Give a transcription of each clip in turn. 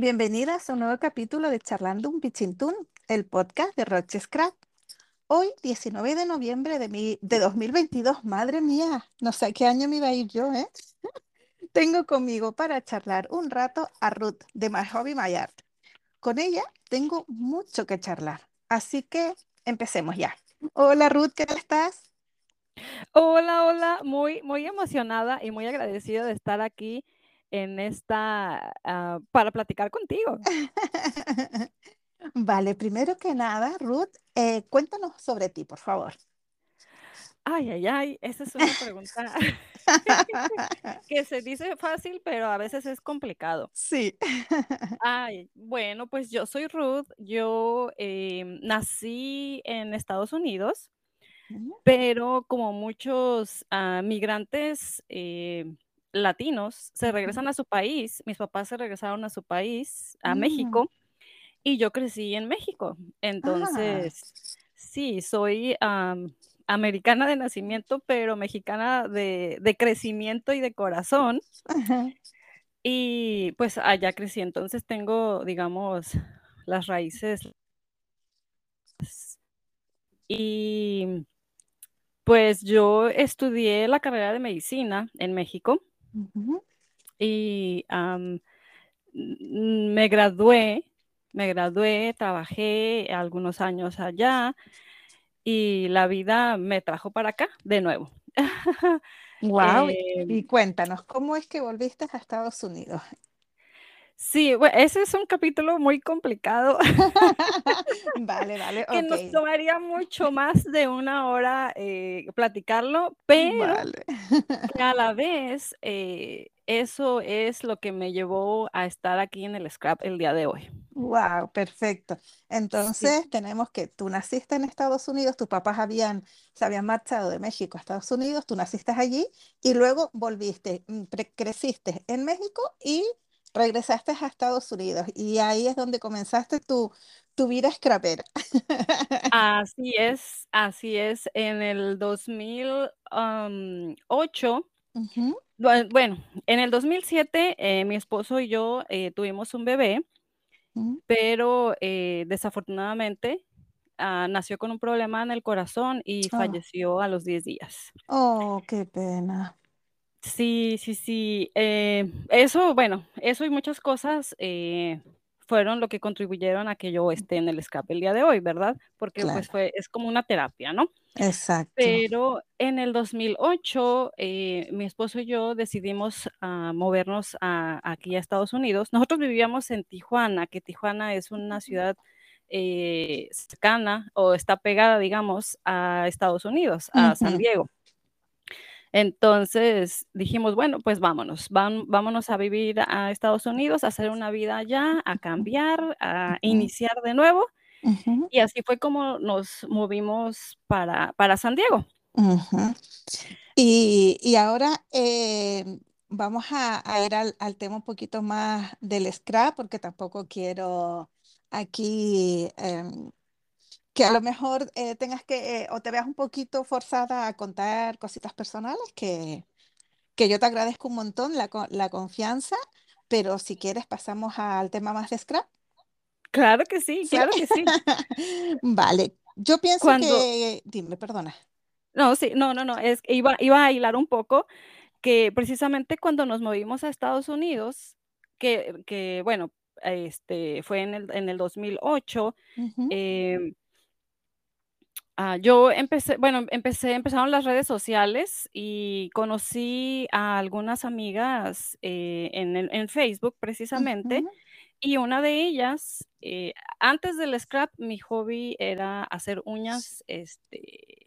Bienvenidas a un nuevo capítulo de Charlando un Pichintún, el podcast de Roche Scrap. Hoy, 19 de noviembre de, mi, de 2022, madre mía, no sé qué año me iba a ir yo, ¿eh? Tengo conmigo para charlar un rato a Ruth de My Hobby My Art. Con ella tengo mucho que charlar, así que empecemos ya. Hola Ruth, ¿qué tal estás? Hola, hola, muy, muy emocionada y muy agradecida de estar aquí en esta, ah, para platicar contigo. Vale, primero que nada, Ruth, eh, cuéntanos sobre ti, por favor. Ay, ay, ay, esa es una pregunta que se dice fácil, pero a veces es complicado. Sí. Ay, bueno, pues yo soy Ruth, yo em, nací en Estados Unidos, pero como muchos ah, migrantes eh, latinos se regresan a su país, mis papás se regresaron a su país, a Mm, México, y yo crecí en México. Ah, Entonces, sí, soy am, americana de nacimiento, pero mexicana de, de crecimiento y de corazón. ajá. Y pues allá crecí, entonces tengo, digamos, las raíces. Y pues yo estudié la carrera de medicina en México Y me gradué, me gradué, trabajé algunos años allá y la vida me trajo para acá de nuevo. Wow, Eh, y cuéntanos, ¿cómo es que volviste a Estados Unidos? Sí, ese es un capítulo muy complicado Vale, vale, que nos tomaría mucho más de una hora eh, platicarlo, pero Vale. que a la vez eh, eso es lo que me llevó a estar aquí en el Scrap el día de hoy. Wow, perfecto. Sí, Entonces tenemos que tú naciste en Estados Unidos, tus papás habían, se habían marchado de México a Estados Unidos, tú naciste allí y luego volviste, mm, creciste en México y regresaste a Estados Unidos. Y ahí es donde comenzaste tu, tu vida scrapera. así es, así es. En el 2008, Ujú, bue- bueno, en el 2007 eh, mi esposo y yo eh, tuvimos un bebé, pero eh, desafortunadamente ah, nació con un problema en el corazón y Oh, falleció a los 10 días. oh, qué pena. Sí, sí, sí. eh, eso, bueno, eso y muchas cosas eh, fueron lo que contribuyeron a que yo esté en el escape el día de hoy, ¿verdad? Porque pues fue, es como una terapia, ¿no? exacto. Pero en el 2008, eh, mi esposo y yo decidimos ah, movernos a- aquí a Estados Unidos. Nosotros vivíamos en Tijuana, que Tijuana es una ciudad eh, cercana o está pegada, digamos, a Estados Unidos, a San Diego. Entonces dijimos, bueno, pues vámonos, vámonos a vivir a Estados Unidos, a hacer una vida allá, a cambiar, a iniciar de nuevo. Y así fue como nos movimos para, para San Diego. Y, y ahora eh, vamos a, a ir al, al tema un poquito más del scrap, porque tampoco quiero aquí em, que a lo mejor eh, tengas que eh, o te veas un poquito forzada a contar cositas personales, que, que yo te agradezco un montón la, la confianza, pero si quieres pasamos al tema más de scrap. Claro que sí, Sí. claro que sí. Vale, yo pienso Cuando, que, dime, perdona. no, sí, no, no, no, es iba, iba a hilar un poco que precisamente cuando nos movimos a Estados Unidos, que, que bueno, este, fue en el, en el 2008, Ujú, em, Ah, yo empecé, bueno, empecé, empezaron las redes sociales y conocí a algunas amigas eh, en, en Facebook precisamente, y una de ellas, eh, antes del scrap, mi hobby era hacer uñas, este,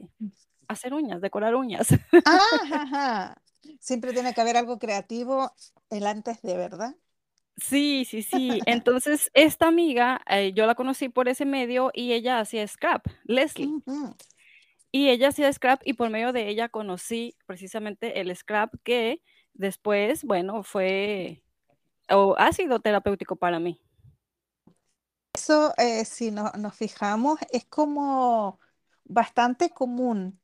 hacer uñas, decorar uñas. Ah, ajá. Siempre tiene que haber algo creativo el antes de, ¿verdad? Sí, sí, sí. Entonces, esta amiga, eh, yo la conocí por ese medio y ella hacía scrap, Leslie. Y ella hacía scrap y por medio de ella conocí precisamente el scrap que después, bueno, fue o ha sido terapéutico para mí. Eso, eh, si no- nos fijamos, es como bastante común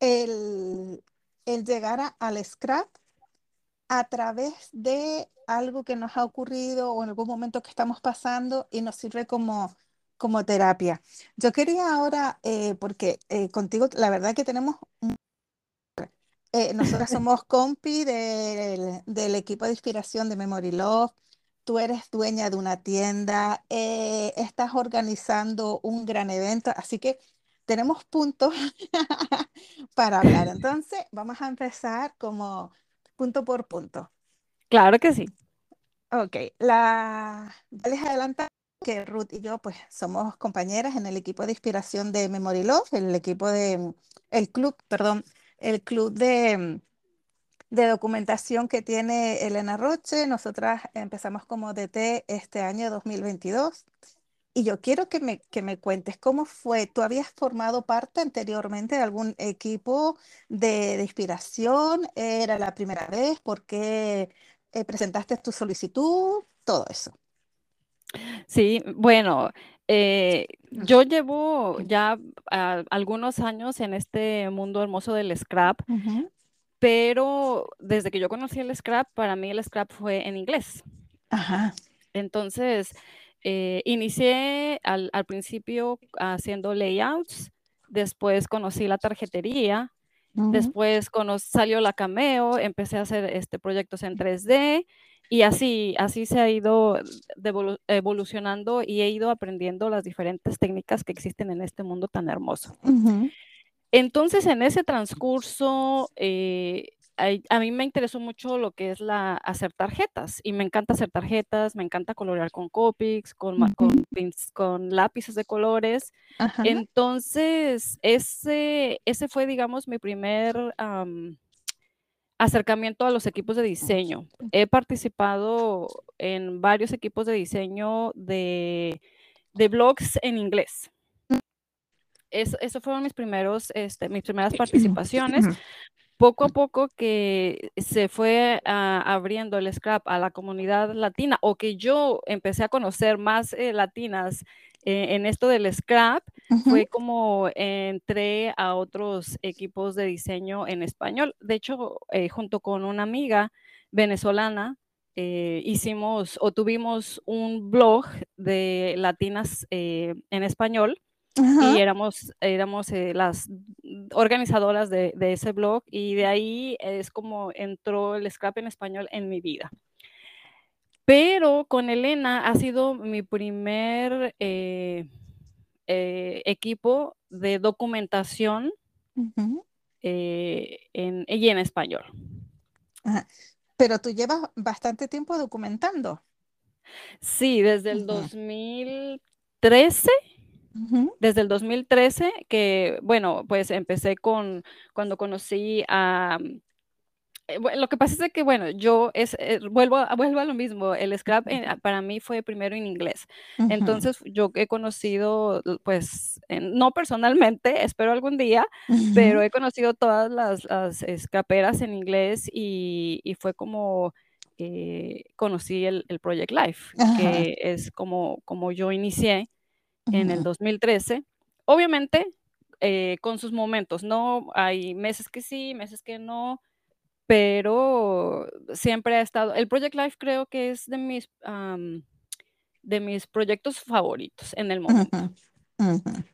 el, el llegar a- al scrap a través de algo que nos ha ocurrido o en algún momento que estamos pasando y nos sirve como, como terapia. Yo quería ahora, eh, porque eh, contigo la verdad que tenemos... Eh, nosotras somos compi del, del equipo de inspiración de Memory Love tú eres dueña de una tienda, eh, estás organizando un gran evento, así que tenemos puntos para hablar. Entonces, vamos a empezar como punto por punto. Claro que sí. Ok, la... ya les adelanto que Ruth y yo pues somos compañeras en el equipo de inspiración de Memory Love, el equipo de, el club, perdón, el club de de documentación que tiene Elena Roche. Nosotras empezamos como DT este año 2022. Y yo quiero que me, que me cuentes cómo fue. ¿Tú habías formado parte anteriormente de algún equipo de, de inspiración? ¿Era la primera vez? ¿Por qué eh, presentaste tu solicitud? Todo eso. Sí, bueno, eh, yo llevo ya algunos años en este mundo hermoso del scrap, uh -huh pero desde que yo conocí el scrap, para mí el scrap fue en inglés. Ajá. Entonces, eh, inicié al, al, principio haciendo layouts, después conocí la tarjetería, uh -huh. después salió la Cameo, empecé a hacer este, proyectos en 3D y así, así se ha ido evolucionando y he ido aprendiendo las diferentes técnicas que existen en este mundo tan hermoso. Uh -huh. Entonces, en ese transcurso, eh, a, mí me interesó mucho lo que es la, hacer tarjetas y me encanta hacer tarjetas, me encanta colorear con Copics, con, uh -huh. con, con, lápices de colores. Ajá. Entonces, ese, ese fue, digamos, mi primer um, acercamiento a los equipos de diseño. He participado en varios equipos de diseño de, de blogs en inglés eso, eso fueron mis primeros, este, mis primeras participaciones. Poco a poco que se fue uh, abriendo el scrap a la comunidad latina o que yo empecé a conocer más eh, latinas eh, en esto del scrap, uh -huh. fue como entré a otros equipos de diseño en español. De hecho, eh, junto con una amiga venezolana, hicimos o tuvimos un blog de latinas en español y éramos, éramos eh, las organizadoras de, de, ese blog y de ahí es como entró el scrap en español en mi vida. Pero con Elena ha sido mi primer eh, eh, equipo de documentación uh -huh. en, y en español. Ajá. Pero tú llevas bastante tiempo documentando. Sí, desde el uh -huh. 2013 Uh -huh. Desde el 2013, que bueno, pues empecé con cuando conocí a... Eh, lo que pasa es que, bueno, yo es, eh, vuelvo, a, vuelvo a lo mismo, el scrap eh, para mí fue primero en inglés. Uh -huh. Entonces, yo he conocido, pues, no personalmente, espero algún día, uh -huh. pero he conocido todas las, las scraperas en inglés y, y fue como... Eh, conocí el, el, Project Life, que es como, como yo inicié en el 2013. Obviamente, eh, con sus momentos, ¿no? Hay meses que sí, meses que no, pero siempre ha estado. El Project Life creo que es de mis, um, de mis proyectos favoritos en el momento. Uh -huh. Uh -huh.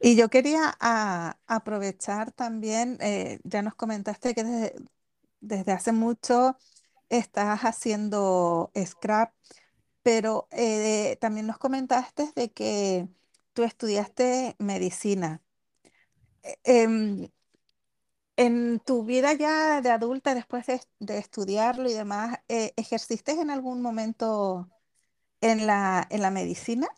Y yo quería a, aprovechar también, eh, ya nos comentaste que desde, desde hace mucho estás haciendo scrap pero eh, también nos comentaste de que tú estudiaste medicina. Eh, en tu vida ya de adulta, después de, de estudiarlo y demás, eh, ¿ejerciste en algún momento en la, en la medicina?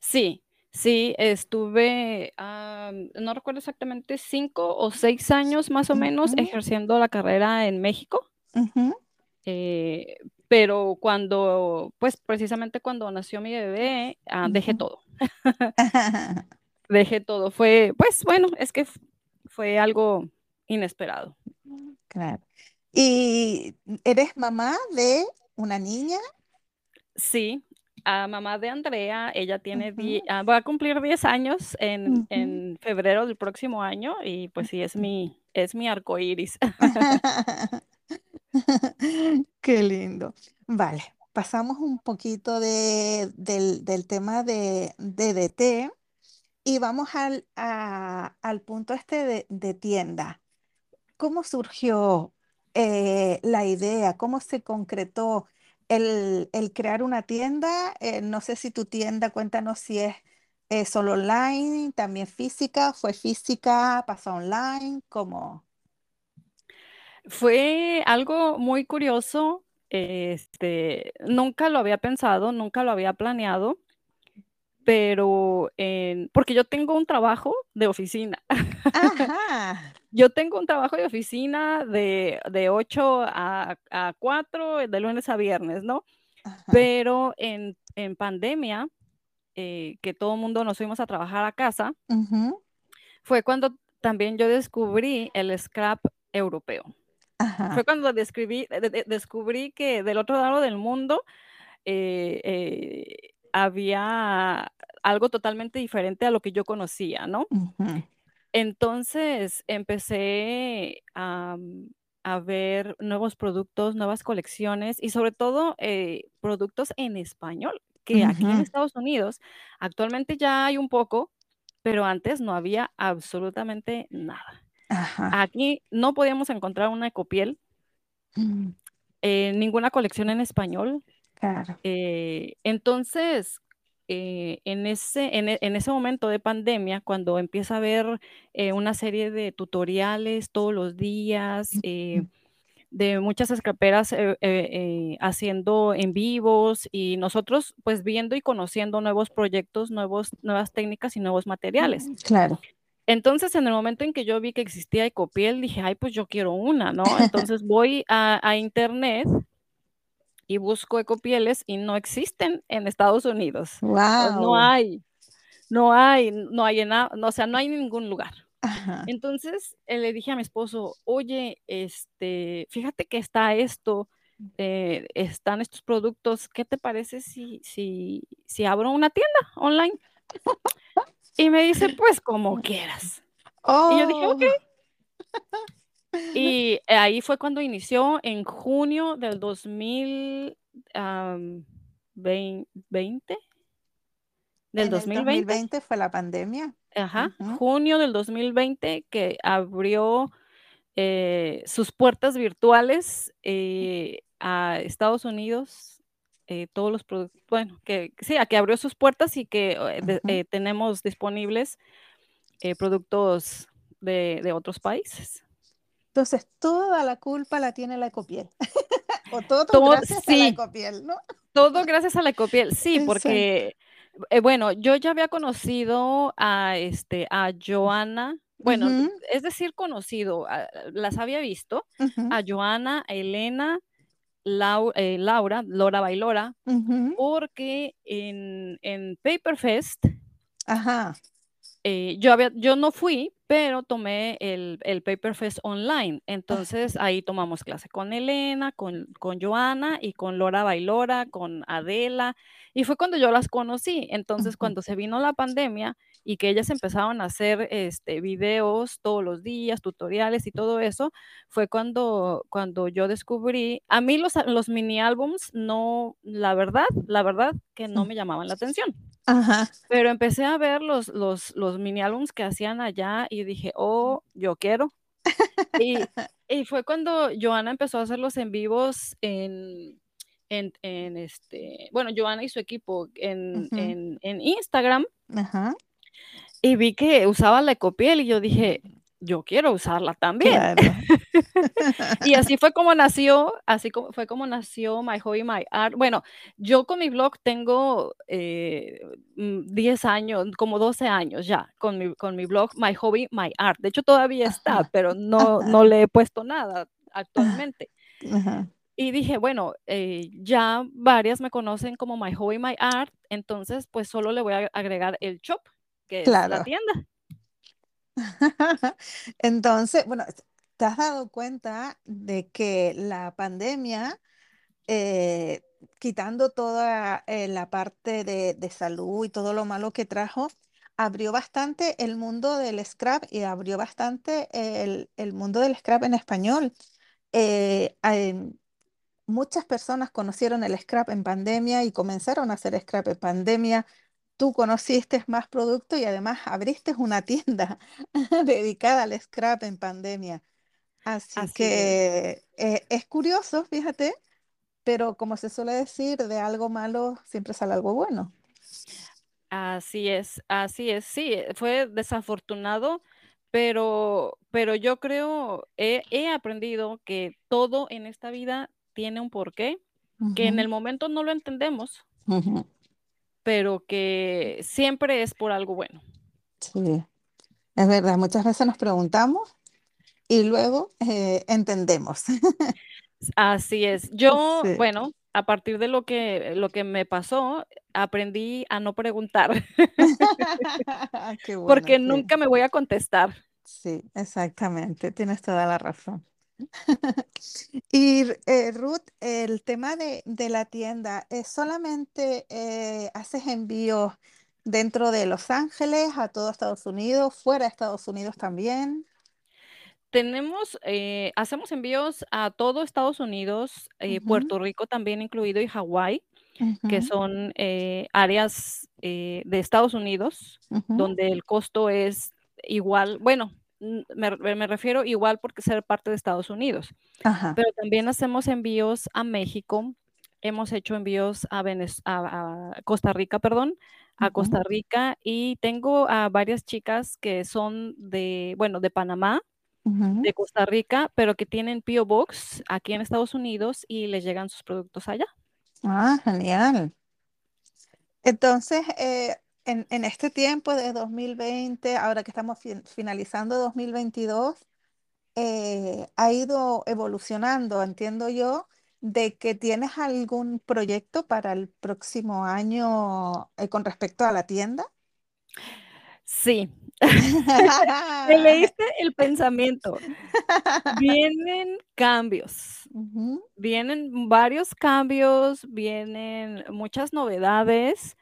Sí, sí, estuve, um, no recuerdo exactamente, cinco o seis años más o menos uh -huh. ejerciendo la carrera en México. Uh -huh. Eh, pero cuando, pues precisamente cuando nació mi bebé, uh, dejé todo. dejé todo. Fue, pues bueno, es que fue algo inesperado. Claro. ¿Y eres mamá de una niña? Sí, a mamá de Andrea, ella tiene, uh -huh. va a cumplir 10 años en, uh -huh. en, febrero del próximo año y pues sí, es mi, es mi arco iris. Qué lindo. Vale, pasamos un poquito de- del, del tema de DDT y vamos al, al punto este de, de tienda. ¿Cómo surgió eh, la idea? ¿Cómo se concretó el, el crear una tienda? Eh, no sé si tu tienda, cuéntanos si es eh, solo online, también física, fue física, pasó online, ¿cómo? Fue algo muy curioso, este, nunca lo había pensado, nunca lo había planeado, pero en porque yo tengo un trabajo de oficina. Ajá, Yo tengo un trabajo de oficina de de 8 a a 4, de lunes a viernes, ¿no? ajá, Pero en en pandemia, eh, que todo el mundo nos fuimos a trabajar a casa, fue cuando también yo descubrí el scrap europeo. Fue cuando describí de de descubrí que del otro lado del mundo, eh eh, había algo totalmente diferente a lo que yo conocía, ¿no? Entonces, empecé a, a ver nuevos productos, nuevas colecciones y sobre todo, eh, productos en español, que aquí en Estados Unidos actualmente ya hay un poco, pero antes no había absolutamente nada. Ajá, Aquí no podíamos encontrar una Ecopiel, mm, eh, ninguna colección en español. claro, Eh, entonces, eh, en ese en e en ese momento de pandemia, cuando empieza a haber, una serie de tutoriales todos los días, de muchas eh eh eh, haciendo en vivos y nosotros, pues, viendo y conociendo nuevos proyectos, nuevos nuevas técnicas y nuevos materiales. claro, Entonces, en el momento en que yo vi que existía Ecopiel, dije: "Ay, pues yo quiero una", ¿no? Entonces voy a a Internet y busco ecopieles y no existen en Estados Unidos. O no wow, hay, no hay, no hay en no, o sea, no hay en ningún lugar. ajá, Entonces, eh, le dije a mi esposo: "Oye, este, fíjate que está esto, eh, están estos productos, ¿qué te parece si si si abro una tienda online?". Y me dice: "Pues como quieras". Y yo dije: oh, Y eh, ahí fue cuando inició en junio del 2000, am, vein ¿20? Del en el dos mil 2020, veinte fue la pandemia, ajá, ujú, junio del 2020 que abrió, eh, sus puertas virtuales, eh, a Estados Unidos, eh, todos los productos, bueno, que sí, a que abrió sus puertas y que, eh, de eh, tenemos disponibles, eh, productos de de otros países. Entonces, toda la culpa la tiene la Ecopiel, o todo Todo gracias a la. Ecopiel, ¿no? Todo gracias a la Ecopiel. Sí, porque, bueno, yo ya había conocido a, este, a Joana, bueno, es decir, conocido, las había visto, a Joana, a Elena, Lau eh, Laura, Lora Bailora, porque en en Paper Fest ajá, eh, yo había yo no fui, pero tomé el el Paper Fest online. Entonces, ahí tomamos clase con Elena, con con Joana y con Lora Bailora, con Adela, y fue cuando yo las conocí. Entonces, cuando se vino la pandemia y que ellas empezaron a hacer, este, videos todos los días, tutoriales y todo eso, fue cuando cuando yo descubrí a mí los los mini álbums no, la verdad la verdad que no me llamaban la atención. Ajá, Pero empecé a ver los los los mini álbums que hacían allá y dije: "Oh, yo quiero". Y y fue cuando Joana empezó a hacer los en vivos en en en, este, bueno, Joana y su equipo en en en Instagram, ajá, y vi que usaba la Ecopiel, y yo dije: "Yo quiero usarla también". claro. Y así fue como nació así como fue como nació My Hobby, My Art. Bueno, yo con mi blog tengo, eh, mm, 10 años, como 12 años ya con mi con mi blog My Hobby, My Art. De hecho, todavía está, Ajá, pero no no le he puesto nada actualmente. ajá, Y dije: "Bueno, eh, ya varias me conocen como My Hobby, My Art, entonces, pues, solo le voy a agregar el shop, que es la tienda". Entonces, bueno, ¿te has dado cuenta de que la pandemia eh, quitando toda eh, la parte de, de salud y todo lo malo que trajo, abrió bastante el mundo del scrap y abrió bastante el, el mundo del scrap en español. eh, muchas personas conocieron el scrap en pandemia y comenzaron a hacer scrap en pandemia. Tú conociste más producto y además abriste una tienda dedicada al scrap en pandemia. Así Así es. que eh, es curioso, fíjate, pero como se suele decir, de algo malo siempre sale algo bueno. Así es, así es. Sí, fue desafortunado, pero, pero yo creo, he, he aprendido que todo en esta vida tiene un porqué, que en el momento no lo entendemos, ujú, pero que siempre es por algo bueno. Sí, es verdad, muchas veces nos preguntamos y luego eh, entendemos. Así es. Yo, Sí. bueno, a partir de lo que, lo que me pasó, aprendí a no preguntar, Qué bueno, porque sí. nunca me voy a contestar. Sí, exactamente, tienes toda la razón. Y eh, Ruth, el tema de, de la tienda, ¿es solamente eh, haces envíos dentro de Los Ángeles, a todo Estados Unidos, fuera de Estados Unidos también? Tenemos, eh, hacemos envíos a todo Estados Unidos, Puerto Rico también incluido y Hawái, que son áreas de Estados Unidos donde el costo es igual, bueno, me, me refiero igual porque ser parte de Estados Unidos, Ajá. pero también hacemos envíos a México, hemos hecho envíos a, Venez- a, a Costa Rica, perdón, a Costa Rica y tengo a varias chicas que son de, bueno, de Panamá de Costa Rica, pero que tienen P.O. Box aquí en Estados Unidos y les llegan sus productos allá. Ah, genial. Entonces, eh, en, en este tiempo de 2020, ahora que estamos fin- finalizando 2022, eh, ha ido evolucionando, entiendo yo, de que tienes algún proyecto para el próximo año eh, con respecto a la tienda. Sí, me leíste el pensamiento. Vienen cambios, vienen varios cambios, vienen muchas novedades,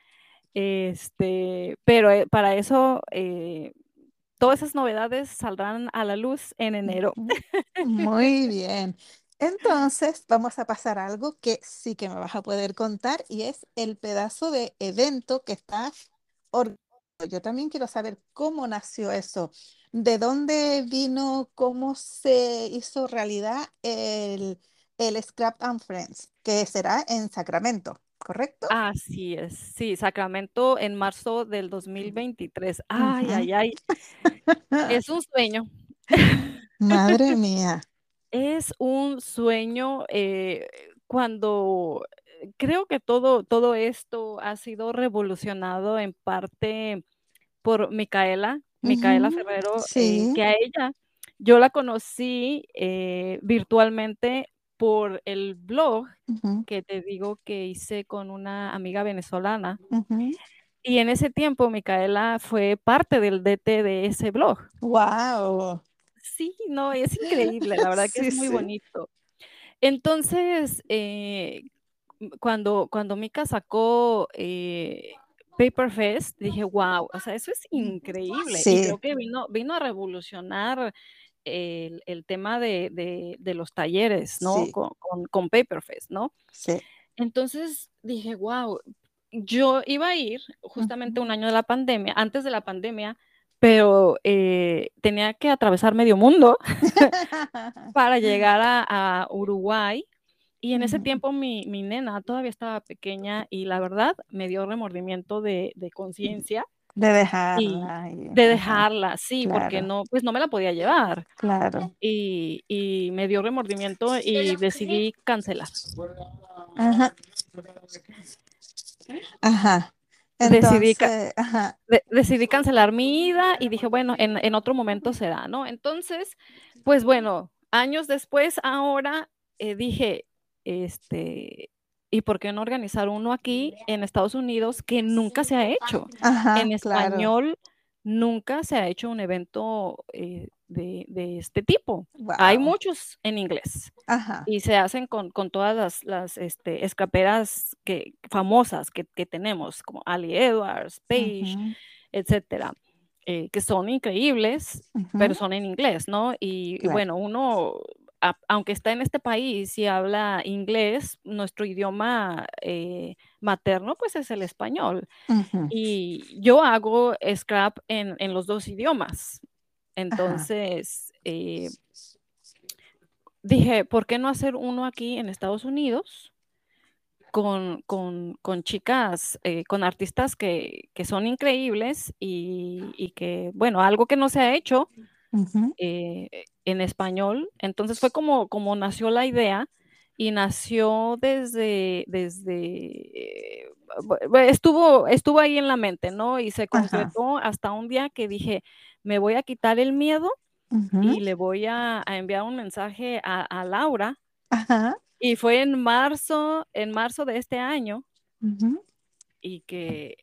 este, pero eh, para eso eh, todas esas novedades saldrán a la luz en enero. Muy bien. Entonces, vamos a pasar a algo que sí que me vas a poder contar y es el pedazo de evento que estás organizando. Yo también quiero saber cómo nació eso, de dónde vino, cómo se hizo realidad el, el Scrap and Friends, que será en Sacramento, ¿correcto? Así es, sí, Sacramento en marzo del 2023. Ay, Ujú. ay, ay, es un sueño. Madre mía. Es un sueño, eh, cuando eh, creo que todo todo esto ha sido revolucionado en parte por Micaela, Micaela Ferrero, eh, que a ella yo la conocí, eh, virtualmente por el blog ujú, que te digo que hice con una amiga venezolana, ujú. y en ese tiempo Micaela fue parte del DT de ese blog. Wow. Sí, no, es increíble, la verdad que es muy sí. bonito. Entonces, eh, cuando, cuando Mika sacó eh, Paper Fest, dije, wow, o sea, eso es increíble. Y Sí, creo que vino, vino a revolucionar el, el tema de, de- de los talleres, ¿no? sí, Con, con, con ¿no? sí. Entonces dije, wow, yo iba a ir justamente un año de la pandemia, antes de la pandemia, pero eh, tenía que atravesar medio mundo para llegar a, a Uruguay. Y en ese tiempo mi, mi nena todavía estaba pequeña y la verdad me dio remordimiento de, de conciencia De dejarla y, de ajá, dejarla, sí, porque no, pues no me la podía llevar. claro. Y, y me dio remordimiento y decidí cancelar. Ajá, ajá. Decidí, Entonces, ajá, de- decidí cancelar mi ida y dije, bueno, en, en otro momento será, ¿no? Entonces, pues bueno, años después, ahora eh, dije, este, ¿y por qué no organizar uno aquí en Estados Unidos que nunca se ha hecho? En ajá, claro. español, nunca se ha hecho un evento eh, de, de este tipo. Hay Wow. muchos en inglés Ajá. y se hacen con, con todas las, las este, escaperas que, famosas que, que tenemos, como Ali Edwards, Paige, ujú, etcétera, eh, que son increíbles, pero ujú, son en inglés, ¿no? Y, y Claro. bueno, uno a, aunque está en este país y habla inglés, nuestro idioma eh, materno pues es el español. Uh -huh. Y yo hago scrap en, en, los dos idiomas. Entonces, eh, dije, ¿por qué no hacer uno aquí en Estados Unidos? Con, con, con chicas, eh, con artistas que, que, son increíbles y, y, que, bueno, algo que no se ha hecho uh -huh. eh, en español. Entonces fue como, como nació la idea y nació desde, desde, estuvo, estuvo ahí en la mente, ¿no? Y se concretó Ajá. hasta un día que dije, me voy a quitar el miedo uh -huh. y le voy a, a, enviar un mensaje a, a Laura. Ajá. Y fue en marzo, en marzo de este año, Uh -huh. y que,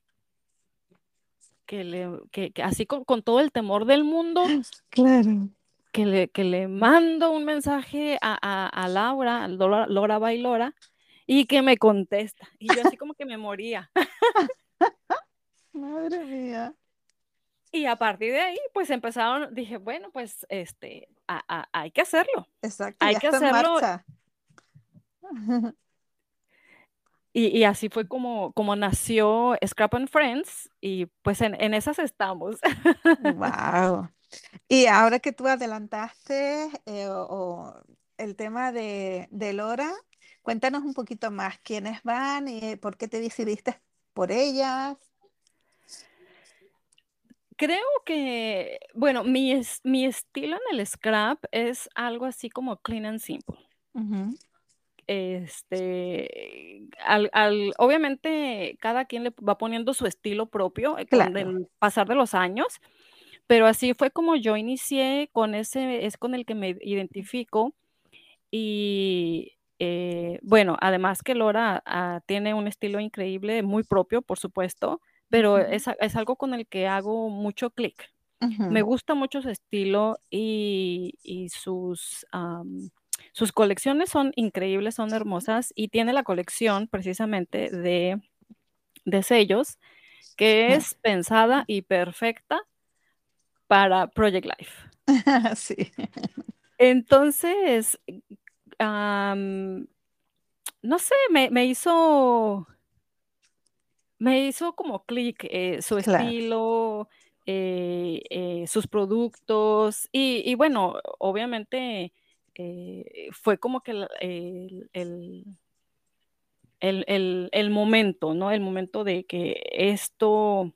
que, le, que, que así con, con, todo el temor del mundo, claro. que le, que le mando un mensaje a, a, a Laura, a Laura, Laura Bailora, y que me contesta. Y yo así como que me moría. Madre mía. Y a partir de ahí, pues empezaron, dije, bueno, pues este, a, a, hay que hacerlo. Exacto, hay ya que está en hacerlo. marcha. Y, y, así fue como, como nació Scrap and Friends y pues en, en esas estamos. Wow. Y ahora que tú adelantaste eh, o, o el tema de, de, Lora, cuéntanos un poquito más quiénes van y por qué te decidiste por ellas. Creo que, bueno, mi, mi estilo en el scrap es algo así como clean and simple. Uh -huh este, al, al, obviamente cada quien le va poniendo su estilo propio eh, claro. con el pasar de los años, pero así fue como yo inicié, con ese es con el que me identifico y eh, bueno, además que Lora uh, tiene un estilo increíble, muy propio, por supuesto, pero uh -huh. es, es, algo con el que hago mucho clic. Uh -huh. Me gusta mucho su estilo y, y sus... Um, sus colecciones son increíbles, son hermosas y tiene la colección precisamente de, de sellos que es pensada y perfecta para Project Life. sí. Entonces, um, no sé, me, me, hizo, me hizo como clic eh, su claro. estilo, eh, eh, sus productos y, y bueno, obviamente eh, fue como que el, el, el, el, el, momento, ¿no? El momento de que esto,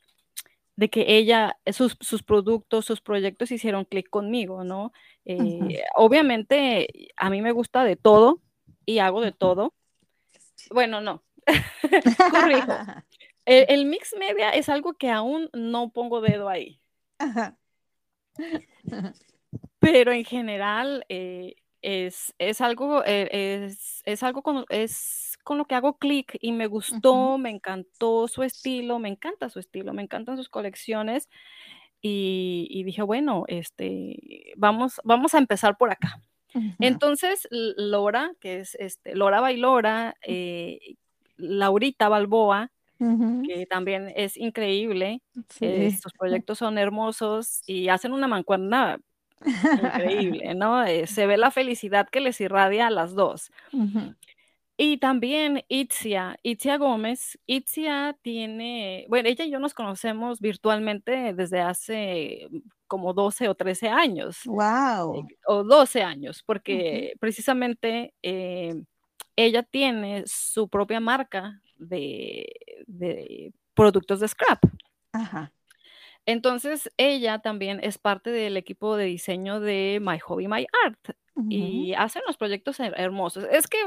de que ella, sus, sus productos, sus proyectos hicieron clic conmigo, ¿no? Eh, uh -huh. Obviamente, a mí me gusta de todo y hago de todo. Bueno, no, corrijo. El, el, mix media es algo que aún no pongo dedo ahí. Pero en general, eh, es, es algo, eh, es, es, algo con, es con lo que hago clic y me gustó, uh -huh. me encantó su estilo, me encanta su estilo, me encantan sus colecciones y, y dije, bueno, este, vamos, vamos a empezar por acá. Uh -huh. Entonces, Lora, que es este, Lora Bailora, eh, Laurita Balboa, Uh -huh. que también es increíble. Sí. Eh, sus proyectos son hermosos y hacen una mancuerna increíble, ¿no? Eh, se ve la felicidad que les irradia a las dos. Uh -huh. Y también Itzia, Itzia Gómez. Itzia tiene, bueno, ella y yo nos conocemos virtualmente desde hace como 12 o 13 años. ¡Wow! Eh, o 12 años, porque uh -huh. precisamente eh, ella tiene su propia marca de, de productos de scrap. Ajá. Entonces, ella también es parte del equipo de diseño de My Hobby, My Art. Uh -huh. Y hace unos proyectos hermosos. Es que,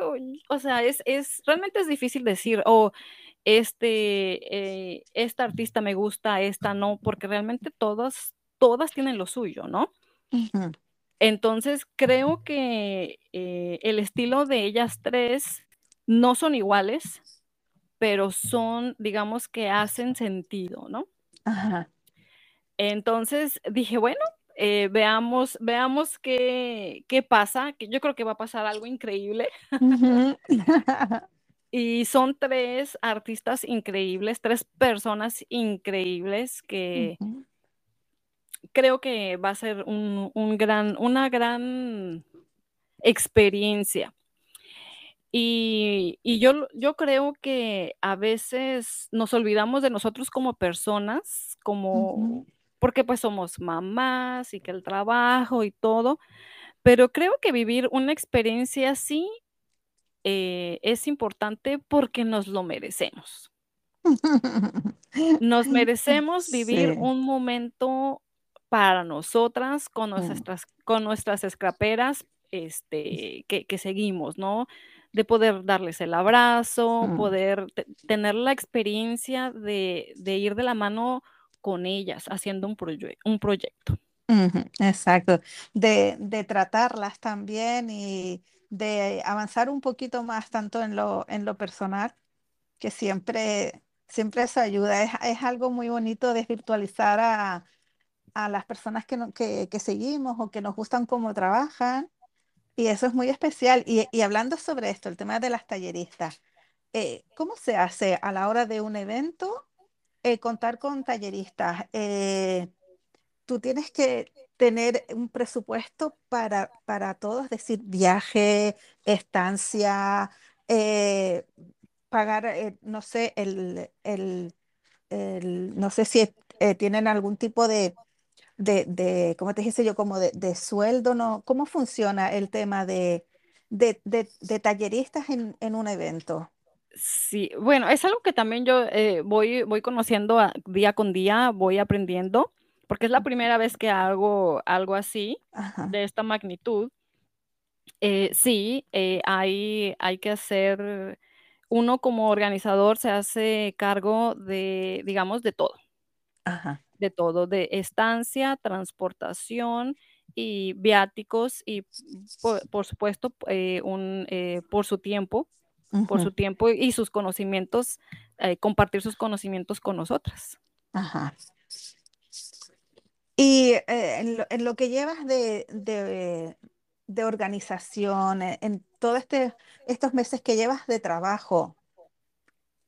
o sea, es, es realmente es difícil decir, oh, este, eh, esta artista me gusta, esta no, porque realmente todas, todas tienen lo suyo, ¿no? Uh -huh. Entonces, creo que eh, el estilo de ellas tres no son iguales, pero son, digamos, que hacen sentido, ¿no? Ajá. Entonces dije, bueno, eh, veamos, veamos qué, qué pasa, que yo creo que va a pasar algo increíble. Uh -huh. y son tres artistas increíbles, tres personas increíbles que uh -huh. creo que va a ser un, un gran, una gran experiencia. Y, y, yo, yo creo que a veces nos olvidamos de nosotros como personas, como, uh -huh. Porque pues somos mamás y que el trabajo y todo, pero creo que vivir una experiencia así eh, es importante porque nos lo merecemos. Nos merecemos vivir sí. un momento para nosotras con nuestras, con nuestras escraperas este, que, que, seguimos, ¿no? De poder darles el abrazo, mm. poder tener la experiencia de, de, ir de la mano con ellas haciendo un, proye un proyecto. Exacto, de, de, tratarlas también y de avanzar un poquito más tanto en lo, en lo personal, que siempre, siempre eso ayuda. Es, es algo muy bonito desvirtualizar a, a las personas que, no, que, que, seguimos o que nos gustan cómo trabajan. Y eso es muy especial. Y, y hablando sobre esto, el tema de las talleristas, eh, ¿cómo se hace a la hora de un evento eh, contar con talleristas? Eh, tú tienes que tener un presupuesto para, para todos, es decir, viaje, estancia, eh, pagar, eh, no sé, el, el, el, no sé si eh, tienen algún tipo de, de, de, ¿cómo te dije yo? Como de, de, sueldo, ¿no? ¿Cómo funciona el tema de, de, de talleristas en, en, un evento? Sí, bueno, es algo que también yo eh, voy, voy conociendo a, día con día, voy aprendiendo porque es la primera vez que hago algo así, Ajá. de esta magnitud. Eh, sí, eh, hay, hay que hacer, uno como organizador se hace cargo de, digamos, de todo. Ajá. De todo, de estancia, transportación y viáticos y por, por supuesto un, por su tiempo, uh -huh. por su tiempo y sus conocimientos, compartir sus conocimientos con nosotras. Ajá. Y eh, en, lo, en, lo, que llevas de, de, de organización, en, en todos este, estos meses que llevas de trabajo,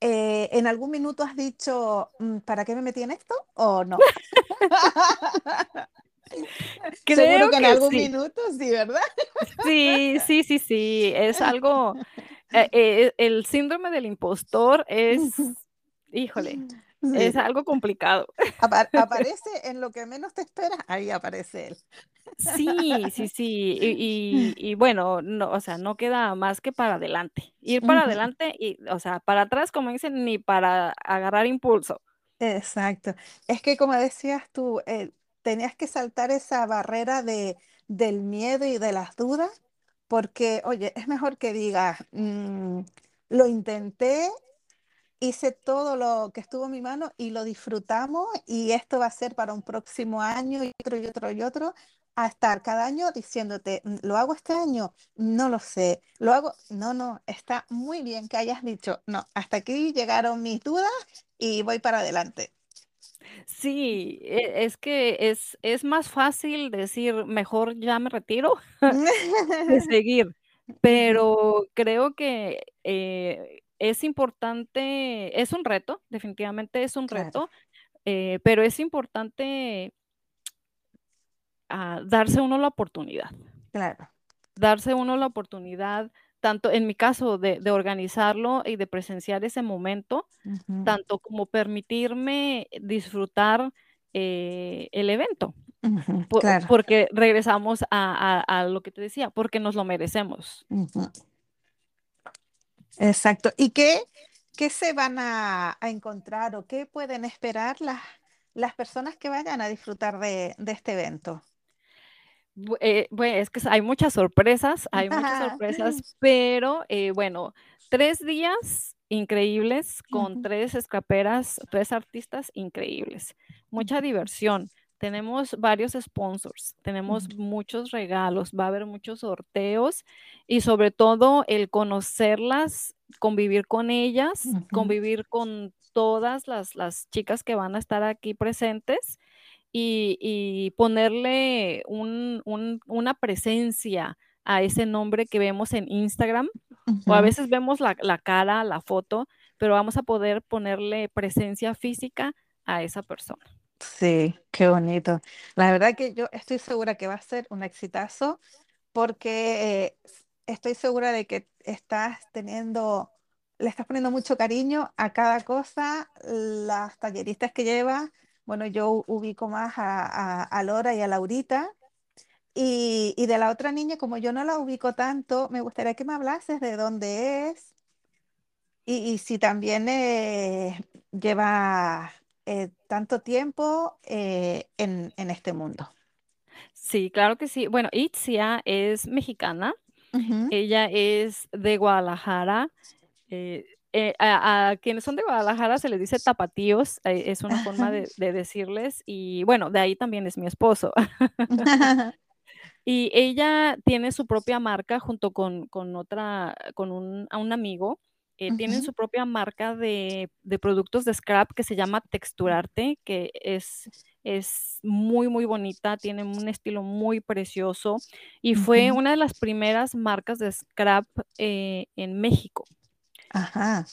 eh, ¿en algún minuto has dicho, mm, ¿para qué me metí en esto? ¿O no? Creo Seguro que en que algún sí. minuto, sí, ¿verdad? Sí, sí, sí, sí. Es algo. Eh, eh, el síndrome del impostor es. Híjole, Sí. es algo complicado. Apa- aparece en lo que menos te esperas, ahí aparece él. Sí, sí, sí. Y, y- y bueno, no, o sea, no queda más que para adelante. Ir para adelante y, o sea, para atrás, como dicen, ni para agarrar impulso. Exacto. Es que como decías tú, eh, tenías que saltar esa barrera de, del miedo y de las dudas, porque, oye, es mejor que digas, "Mm, lo intenté, hice todo lo que estuvo en mi mano y lo disfrutamos y esto va a ser para un próximo año y otro y otro y otro, a estar cada año diciéndote, "Mm, ¿lo hago este año? No lo sé. ¿Lo hago? No, no, está muy bien que hayas dicho, no, hasta aquí llegaron mis dudas y voy para adelante. Sí, e- es que es, es más fácil decir, mejor ya me retiro que seguir. Pero creo que eh, es importante, es un reto, definitivamente es un Claro, reto, eh, pero es importante darse uno la oportunidad, claro. darse uno la oportunidad, tanto en mi caso de, de organizarlo y de presenciar ese momento, tanto como permitirme disfrutar eh, el evento, Claro. porque regresamos a, a- a lo que te decía, porque nos lo merecemos. Exacto. ¿Y qué, qué se van a, a encontrar o qué pueden esperar las, las personas que vayan a disfrutar de, de este evento? Eh, bueno, es que hay muchas sorpresas, hay muchas sorpresas, pero eh, bueno, tres días increíbles con tres escaperas, tres artistas increíbles, mucha diversión. Tenemos varios sponsors, tenemos muchos regalos, va a haber muchos sorteos y sobre todo el conocerlas, convivir con ellas, convivir con todas las, las chicas que van a estar aquí presentes y, y ponerle un, un, una presencia a ese nombre que vemos en Instagram, o a veces vemos la, la cara, la foto, pero vamos a poder ponerle presencia física a esa persona. Sí, qué bonito. La verdad que yo estoy segura que va a ser un exitazo porque eh, estoy segura de que estás teniendo, le estás poniendo mucho cariño a cada cosa, las talleristas que lleva, bueno, yo ubico más a, a, a Lora y a Laurita. Y, y, de la otra niña, como yo no la ubico tanto, me gustaría que me hablases de dónde es y, y si también eh, lleva eh, tanto tiempo eh, en, en, este mundo. Sí, claro que sí. Bueno, Itzia es mexicana. Uh -huh. Ella es de Guadalajara. Eh, eh, a, a, quienes son de Guadalajara se les dice tapatíos, eh, es una forma de, de, decirles. Y bueno, de ahí también es mi esposo. y ella tiene su propia marca junto con, con otra, con un, a un amigo. Eh, uh -huh. Tienen su propia marca de, de, productos de scrap que se llama Texturarte, que es, es muy, muy bonita, tiene un estilo muy precioso y uh -huh. fue una de las primeras marcas de scrap eh, en México. Ajá.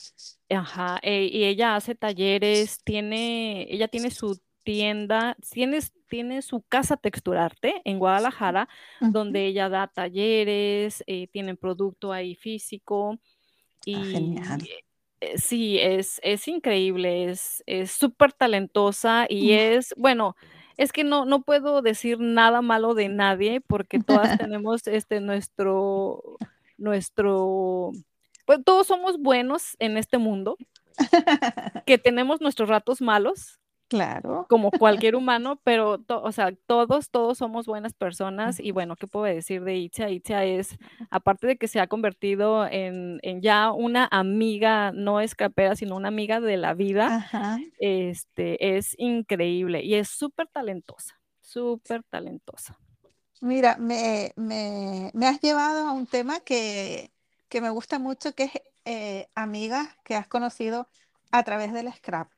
Ajá. Eh, y ella hace talleres, tiene, ella tiene su tienda, tiene, tiene su casa Texturarte en Guadalajara, uh -huh. donde ella da talleres, eh, tienen producto ahí físico. Ah, Y genial. eh, sí, es, es increíble, es súper talentosa y es, bueno, es que no, no puedo decir nada malo de nadie porque todas tenemos este nuestro, nuestro, pues todos somos buenos en este mundo, que tenemos nuestros ratos malos, Claro. como cualquier humano, pero, o sea, todos, todos somos buenas personas y bueno, ¿qué puedo decir de Itzia? Itzia es, aparte de que se ha convertido en, en ya una amiga, no escapera, sino una amiga de la vida, Ajá. este, es increíble y es súper talentosa, súper talentosa. Mira, me, me, me, has llevado a un tema que, que me gusta mucho, que es eh, amigas que has conocido a través del scrap.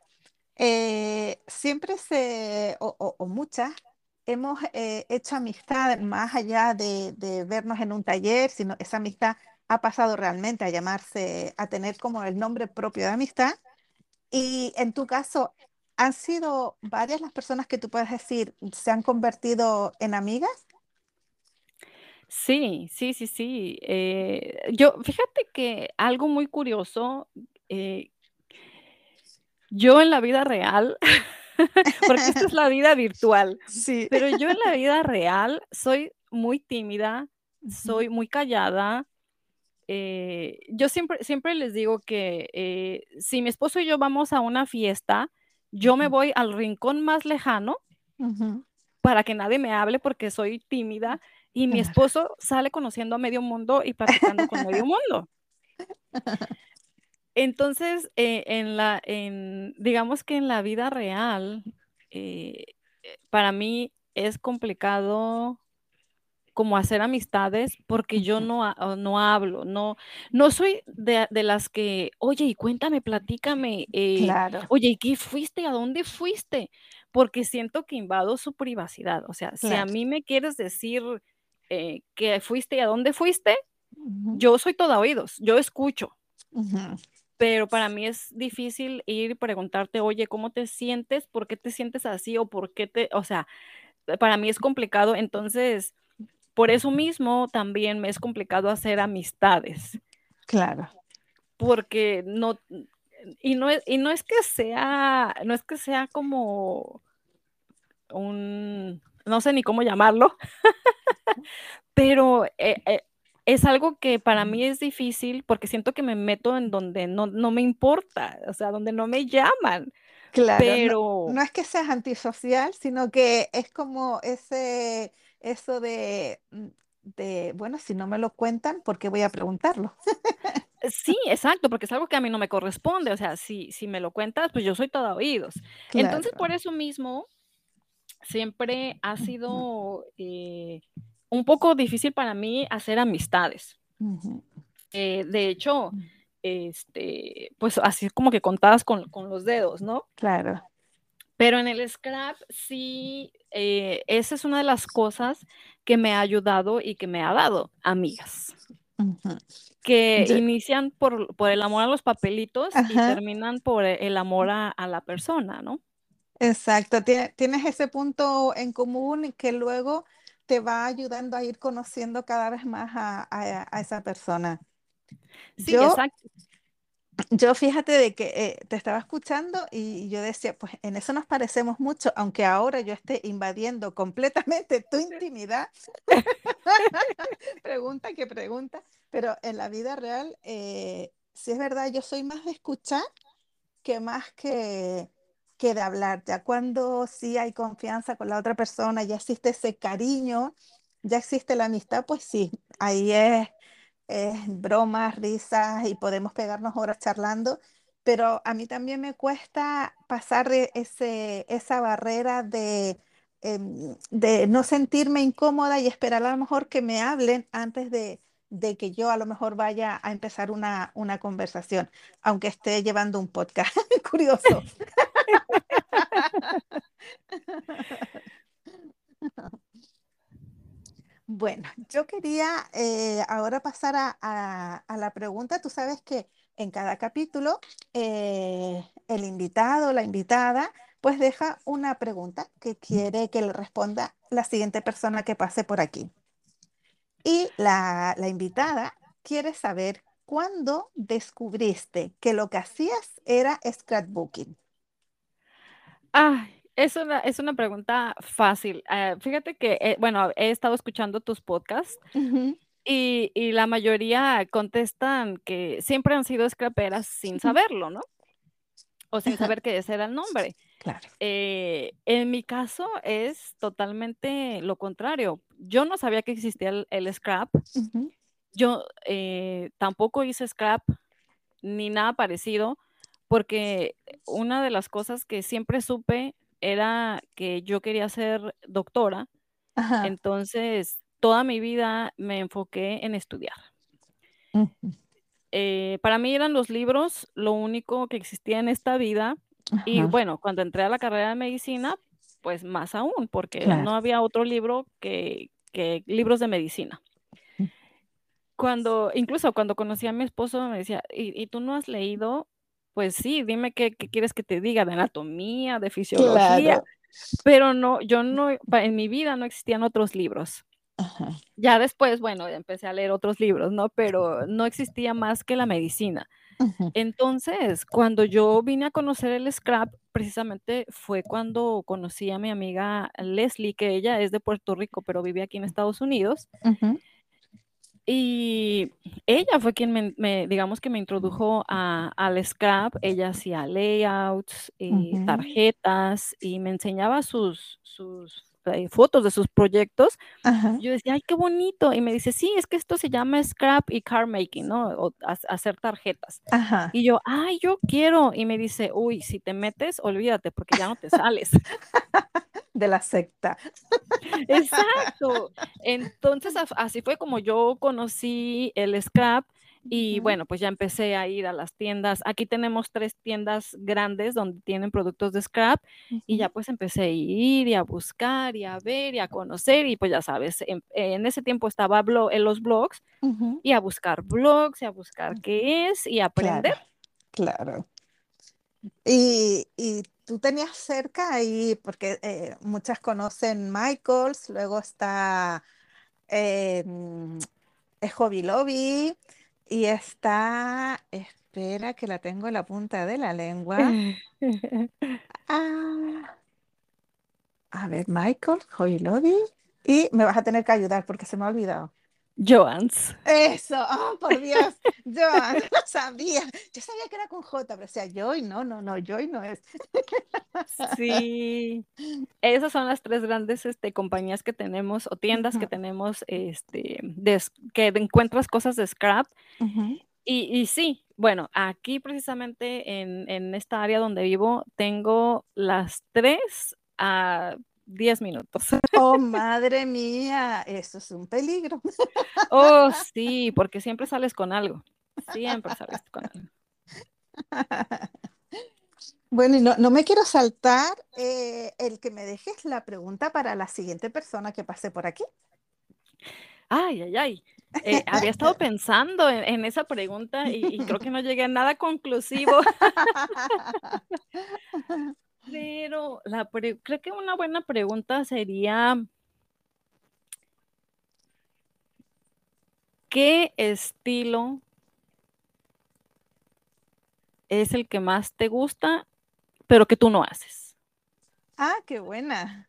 Eh, siempre se, o, o, muchas, hemos eh, hecho amistad más allá de, de, vernos en un taller, sino esa amistad ha pasado realmente a llamarse, a tener como el nombre propio de amistad. Y en tu caso, ¿han sido varias las personas que tú puedes decir se han convertido en amigas? Sí, sí, sí, sí. Eh, yo, fíjate que algo muy curioso, eh, yo en la vida real, porque esta es la vida virtual, sí. pero yo en la vida real soy muy tímida, soy muy callada. Eh, yo siempre, siempre les digo que si mi esposo y yo vamos a una fiesta, yo me voy al rincón más lejano uh -huh. para que nadie me hable porque soy tímida y mi esposo sale conociendo a medio mundo y platicando con medio mundo. Entonces, eh, en la, en, digamos que en la vida real, eh, para mí es complicado como hacer amistades porque yo no, no hablo, no, no soy de, de las que, oye, y cuéntame, platícame, eh, claro. oye, ¿y qué fuiste? ¿A dónde fuiste? Porque siento que invado su privacidad. O sea, claro. si a mí me quieres decir eh, que fuiste y a dónde fuiste, uh -huh. yo soy toda oídos, yo escucho. Uh -huh pero para mí es difícil ir y preguntarte, oye, ¿cómo te sientes? ¿Por qué te sientes así? O por qué te, o sea, para mí es complicado, entonces, por eso mismo también me es complicado hacer amistades. Claro. Porque no, y no es, y no es que sea, no es que sea como un, no sé ni cómo llamarlo, pero eh, eh, es algo que para mí es difícil porque siento que me meto en donde no, no me importa, o sea, donde no me llaman. Claro, pero... no, no, es que seas antisocial, sino que es como ese, eso de, mm, de, bueno, si no me lo cuentan, ¿por qué voy a preguntarlo? Sí, exacto, porque es algo que a mí no me corresponde, o sea, si, si me lo cuentas, pues yo soy toda oídos. Claro. Entonces, por eso mismo, siempre ha sido... Eh, un poco difícil para mí hacer amistades. Uh -huh. eh, de hecho, este, pues así como que contadas con, con, los dedos, ¿no? Claro. Pero en el scrap sí, eh, esa es una de las cosas que me ha ayudado y que me ha dado amigas. Uh -huh. Que Yo... inician por, por, el amor a los papelitos Ajá. y terminan por el amor a, a la persona, ¿no? Exacto, tienes ese punto en común que luego te va ayudando a ir conociendo cada vez más a, a, a esa persona. Sí, yo, exacto. Yo fíjate de que eh, te estaba escuchando y yo decía, pues en eso nos parecemos mucho, aunque ahora yo esté invadiendo completamente tu intimidad. pregunta que pregunta, pero en la vida real, eh, si es verdad, yo soy más de escuchar que más que, que de hablar. Ya cuando sí hay confianza con la otra persona, ya existe ese cariño, ya existe la amistad, pues sí, ahí es bromas, risas y podemos pegarnos horas charlando, pero a mí también me cuesta pasar de ese, esa barrera de, em, de no sentirme incómoda y esperar a lo mejor que me hablen antes de, de que yo a lo mejor vaya a empezar una, una conversación, aunque esté llevando un podcast curioso. Bueno, yo quería eh, ahora pasar a, la pregunta. Tú sabes que en cada capítulo eh, el invitado o la invitada pues deja una pregunta que quiere que le responda la siguiente persona que pase por aquí. Y la, la invitada quiere saber cuándo descubriste que lo que hacías era scrapbooking. Ay, es una, es una pregunta fácil. Eh, fíjate que, eh, bueno, he estado escuchando tus podcasts y, y, la mayoría contestan que siempre han sido scraperas sin saberlo, ¿no? O sin saber que ese era el nombre. Claro. Eh, en mi caso es totalmente lo contrario. Yo no sabía que existía el, scrap. Yo tampoco hice scrap ni nada parecido porque una de las cosas que siempre supe era que yo quería ser doctora, entonces toda mi vida me enfoqué en estudiar. Eh, para mí eran los libros lo único que existía en esta vida y bueno, cuando entré a la carrera de medicina, pues más aún, porque no había otro libro que, libros de medicina. Cuando, incluso cuando conocí a mi esposo, me decía, ¿y, tú no has leído pues sí, dime qué, quieres que te diga de anatomía, de fisiología. Pero no, yo no, en mi vida no existían otros libros. Ya después, bueno, empecé a leer otros libros, ¿no? Pero no existía más que la medicina. Entonces, cuando yo vine a conocer el scrap, precisamente fue cuando conocí a mi amiga Leslie, que ella es de Puerto Rico, pero vive aquí en Estados Unidos. Y ella fue quien me, digamos que me introdujo al scrap. Ella hacía layouts, eh, tarjetas y me enseñaba sus, sus eh, fotos de sus proyectos. Yo decía, ay, qué bonito. Y me dice, sí, es que esto se llama scrap y car making, ¿no? O hacer tarjetas. Y yo, ay, yo quiero. Y me dice, uy, si te metes, olvídate porque ya no te sales. de la secta. Exacto. Entonces, así fue como yo conocí el scrap y bueno, pues ya empecé a ir a las tiendas. Aquí tenemos tres tiendas grandes donde tienen productos de scrap y ya pues empecé a ir y a buscar y a ver y a conocer y pues ya sabes, en, ese tiempo estaba en los blogs y a buscar blogs y a buscar qué es y aprender. Claro. Y, y tú tenías cerca ahí, porque eh, muchas conocen Michaels, luego está eh, Hobby Lobby y está, espera que la tengo en la punta de la lengua. Ah, a ver, Michael, Hobby Lobby. Y me vas a tener que ayudar porque se me ha olvidado. Joans. Eso, oh, por Dios, Joan, no sabía. Yo sabía que era con J, pero o sea, Joy, no, no, no, Joy no es. Sí, esas son las tres grandes este, compañías que tenemos o tiendas que tenemos este, que encuentras cosas de scrap. y, y, sí, bueno, aquí precisamente en, en esta área donde vivo tengo las tres a 10 minutos. Oh, madre mía, eso es un peligro. Oh, sí, porque siempre sales con algo. Siempre sales con algo. Bueno, y no, me quiero saltar eh, el que me dejes la pregunta para la siguiente persona que pase por aquí. Ay, ay, ay. Eh, había estado pensando en, esa pregunta y, y, creo que no llegué a nada conclusivo. Pero la pre creo que una buena pregunta sería, ¿qué estilo es el que más te gusta, pero que tú no haces? Ah, qué buena.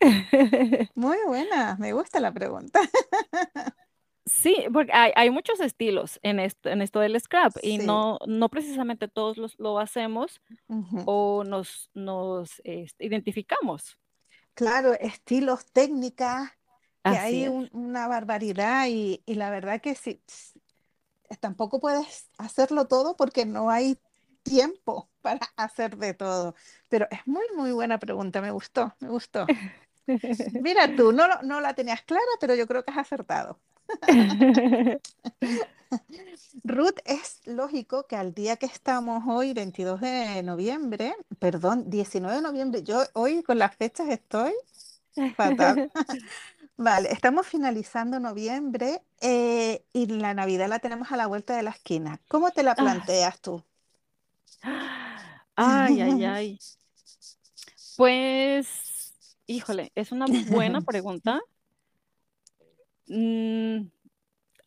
Muy buena, me gusta la pregunta. Sí, porque hay, hay muchos estilos en esto, en esto del scrap y Sí. no, no precisamente todos los, lo hacemos Ujú. o nos, nos este, identificamos. Claro, estilos, técnicas, que Así hay un- una barbaridad y, y la verdad que sí, s- tampoco puedes hacerlo todo porque no hay tiempo para hacer de todo. Pero es muy, muy buena pregunta, me gustó, me gustó. Mira tú, no, no la tenías clara, pero yo creo que has acertado. Ruth, es lógico que al día que estamos hoy, 22 de noviembre, perdón, 19 de noviembre, yo hoy con las fechas estoy fatal. Vale, estamos finalizando noviembre eh, y la Navidad la tenemos a la vuelta de la esquina. ¿Cómo te la Ah. planteas tú? Ay, ay, ay. Pues, híjole, es una buena pregunta. Mm,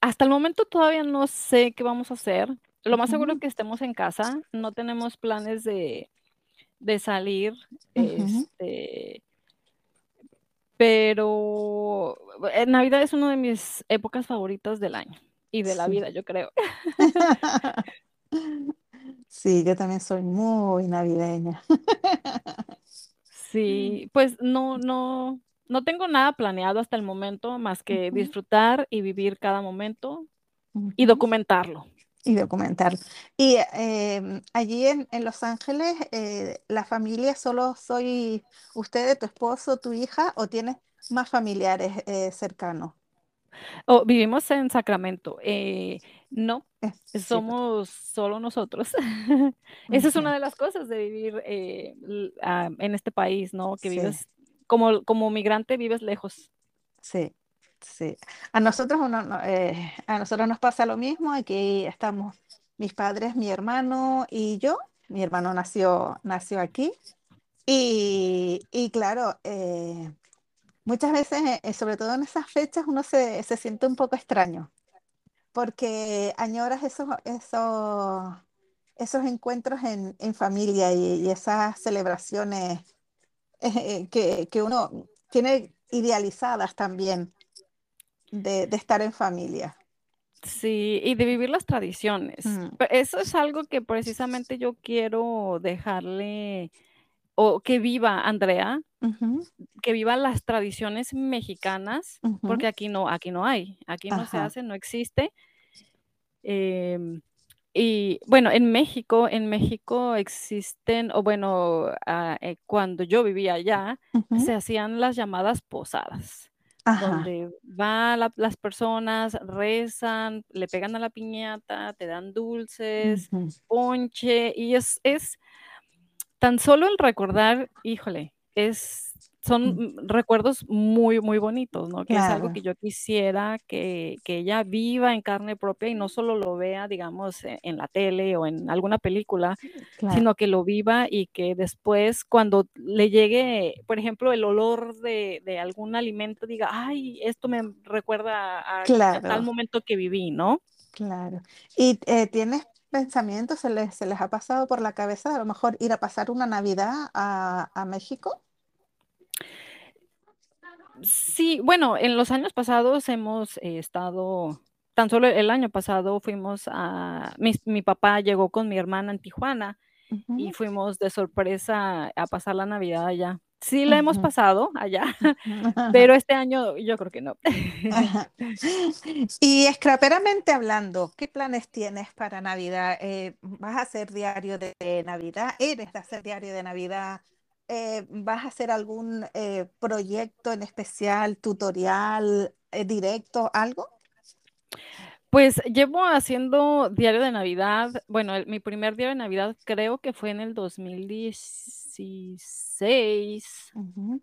hasta el momento todavía no sé qué vamos a hacer. Lo más seguro es que estemos en casa. No tenemos planes de, de salir. Este, pero eh, Navidad es una de mis épocas favoritas del año y de la Sí. vida, yo creo. Sí, yo también soy muy navideña. Sí, pues no, no, no tengo nada planeado hasta el momento más que disfrutar y vivir cada momento y documentarlo. Y documentarlo. Y em, allí en, en Los Ángeles, eh, ¿la familia solo soy usted, tu esposo, tu hija o tienes más familiares eh, cercanos? Oh, vivimos en Sacramento. Eh, no, somos solo nosotros. Esa es una de las cosas de vivir ah, en este país, ¿no? Que Sí, vives como, como migrante, vives lejos. sí, sí. A nosotros, uno no- eh, a nosotros nos pasa lo mismo. Aquí estamos mis padres, mi hermano y yo. Mi hermano nació, nació aquí. Y, y claro, eh, muchas veces, eh, sobre todo en esas fechas, uno se, se siente un poco extraño, porque añoras esos, esos, esos encuentros en, en familia y, y esas celebraciones eh, que, que uno tiene idealizadas también de, de estar en familia. Sí, y de vivir las tradiciones. Mm, Eso es algo que precisamente yo quiero dejarle o que viva Andrea, que viva las tradiciones mexicanas, porque aquí no, aquí no hay, aquí no se hace, no existe. Em, y bueno, en México, en México existen, o bueno, ah, eh, cuando yo vivía allá, se hacían las llamadas posadas, Ajá. donde van la- las personas, rezan, le pegan a la piñata, te dan dulces, ponche, y es, es tan solo el recordar, híjole, es, son recuerdos muy, muy bonitos, ¿no? Que es algo Claro, que yo quisiera que, que ella viva en carne propia y no solo lo vea, digamos, e- en la tele o en alguna película, claro, sino que lo viva y que después cuando le llegue, por ejemplo, el olor de, de algún alimento, diga, ay, esto me recuerda a, a tal claro. momento que viví, ¿no? Claro. ¿Y eh, tienes pensamientos, se les, se les ha pasado por la cabeza de a lo mejor ir a pasar una Navidad a, a México? Sí, bueno, en los años pasados hemos eh, estado, tan solo el año pasado fuimos a, mi, mi papá llegó con mi hermana en Tijuana y Ujú, fuimos de sorpresa a pasar la Navidad allá. Sí la hemos pasado allá, pero este año yo creo que no. Y escraperamente hablando, ¿qué planes tienes para Navidad? Eh, ¿vas a hacer diario de Navidad? ¿Eres de hacer diario de Navidad? Eh, ¿vas a hacer algún eh, proyecto en especial, tutorial, eh, directo, algo? Pues llevo haciendo diario de Navidad, bueno, el- mi primer diario de Navidad creo que fue en el 2016. Ujú,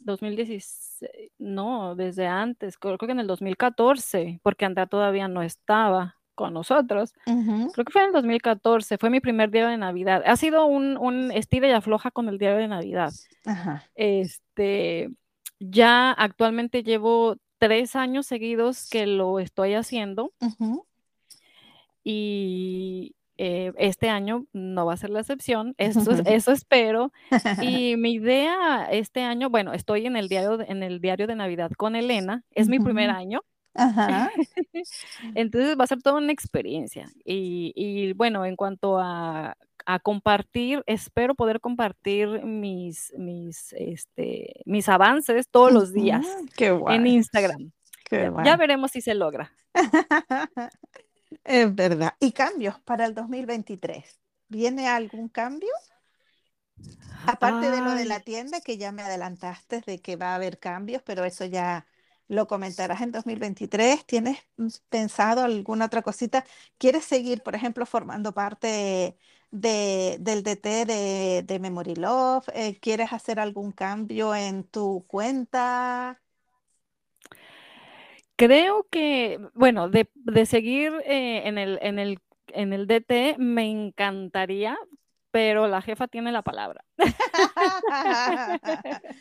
2016, no, desde antes, creo que en el 2014, porque Andrea todavía no estaba con nosotros. ujú, Creo que fue en el 2014, fue mi primer diario de Navidad. Ha sido un, un estira y afloja con el diario de Navidad. Ajá. Este, ya actualmente llevo tres años seguidos que lo estoy haciendo y eh, este año no va a ser la excepción, eso, es- eso espero. Y mi idea este año, bueno, estoy en el diario, en el diario de Navidad con Elena, es mi primer año, Ajá. entonces va a ser toda una experiencia. Y, y bueno, en cuanto a, a compartir, espero poder compartir mis, mis, este, mis avances todos los días. Qué en Instagram. qué Ya, guay. ya veremos si se logra. Es verdad. ¿Y cambios para el 2023? ¿Viene algún cambio? Aparte de lo de la tienda, que ya me adelantaste de que va a haber cambios, pero eso ya lo comentarás en 2023. ¿Tienes mm, pensado alguna otra cosita? ¿Quieres seguir, por ejemplo, formando parte de, del DT de, de Memory Love? Eh, ¿quieres hacer algún cambio en tu cuenta? creo que, bueno, de, de seguir eh, en, el, en, el, en el DT me encantaría, pero la jefa tiene la palabra.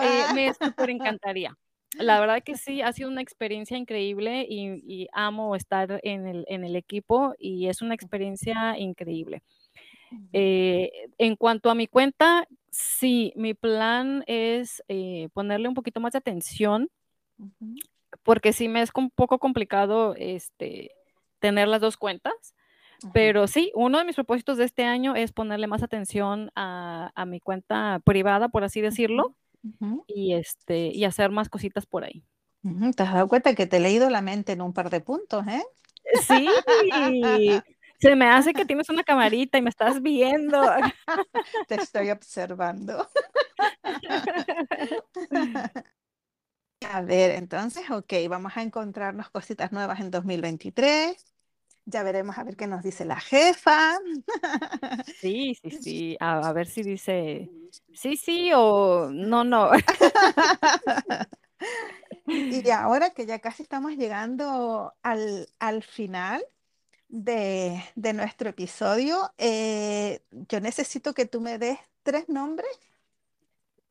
Eh, Jefa. me súper encantaría. La verdad que sí, ha sido una experiencia increíble y, y amo estar en el, en el, equipo y es una experiencia increíble. Eh, en cuanto a mi cuenta, sí, mi plan es eh, ponerle un poquito más de atención porque sí me es un poco complicado este, tener las dos cuentas. Pero sí, uno de mis propósitos de este año es ponerle más atención a, a mi cuenta privada, por así decirlo, Y, este, y hacer más cositas por ahí. ¿Te has dado cuenta que te he leído la mente en un par de puntos, eh? Sí, se me hace que tienes una camarita y me estás viendo. Te estoy observando. A ver, entonces, ok, vamos a encontrarnos cositas nuevas en 2023. Ya veremos a ver qué nos dice la jefa. Sí, sí, sí. A, a ver si dice sí, sí o no, no. Y ahora que ya casi estamos llegando al, al final de, de nuestro episodio, eh, yo necesito que tú me des tres nombres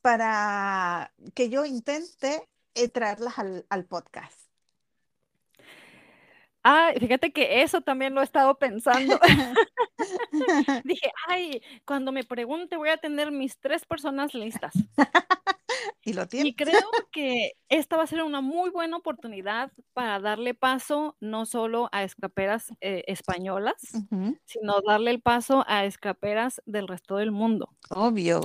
para que yo intente eh, traerlas al, al podcast. Ah, fíjate que eso también lo he estado pensando. Dije, ay, cuando me pregunte voy a tener mis tres personas listas. y lo Y tienes. creo que esta va a ser una muy buena oportunidad para darle paso no solo a escaperas eh, españolas, sino darle el paso a escaperas del resto del mundo. Obvio.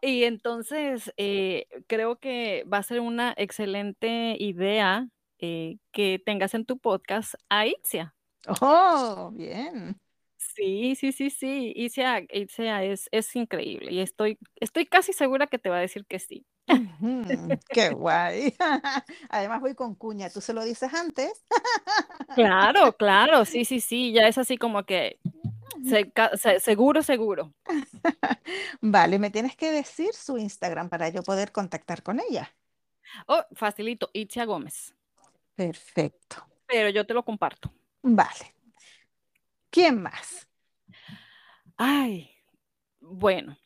Y entonces eh, creo que va a ser una excelente idea eh, que tengas en tu podcast a Itzia. Oh, bien. Sí, sí, sí, sí. Itzia, Itzia es, es increíble y estoy, estoy casi segura que te va a decir que sí. Qué guay. Además voy con cuña. ¿Tú se lo dices antes? Claro, claro, sí, sí, sí. Ya es así como que se- ca- se- seguro, seguro. Vale, me tienes que decir su Instagram para yo poder contactar con ella. Oh, facilito, Itzia Gómez. Perfecto. Pero yo te lo comparto. Vale. ¿Quién más? Ay, bueno,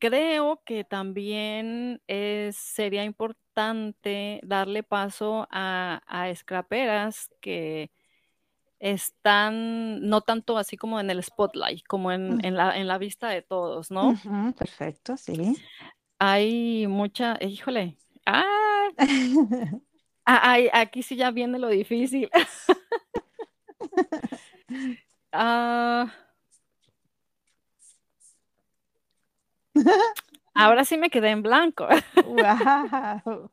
creo que también es, sería importante darle paso a, a scraperas que están no tanto así como en el spotlight, como en, en la, en la vista de todos, ¿no? Perfecto, sí. Hay mucha, híjole, ah, ay, aquí sí ya viene lo difícil. Ah, ahora sí me quedé en blanco. Guau.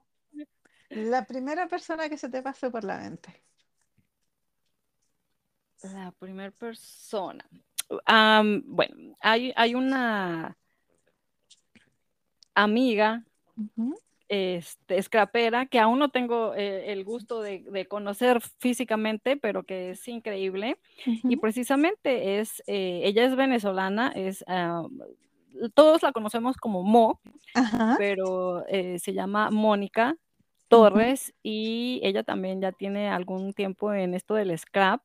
La primera persona que se te pasó por la mente. La primera persona. Am, bueno, hay, hay una amiga, este, scrapera, que aún no tengo eh, el gusto de, de conocer físicamente, pero que es increíble. Y precisamente es, eh, ella es venezolana, es, ah, todos la conocemos como Mo, Ajá. pero eh, se llama Mónica Torres y ella también ya tiene algún tiempo en esto del scrap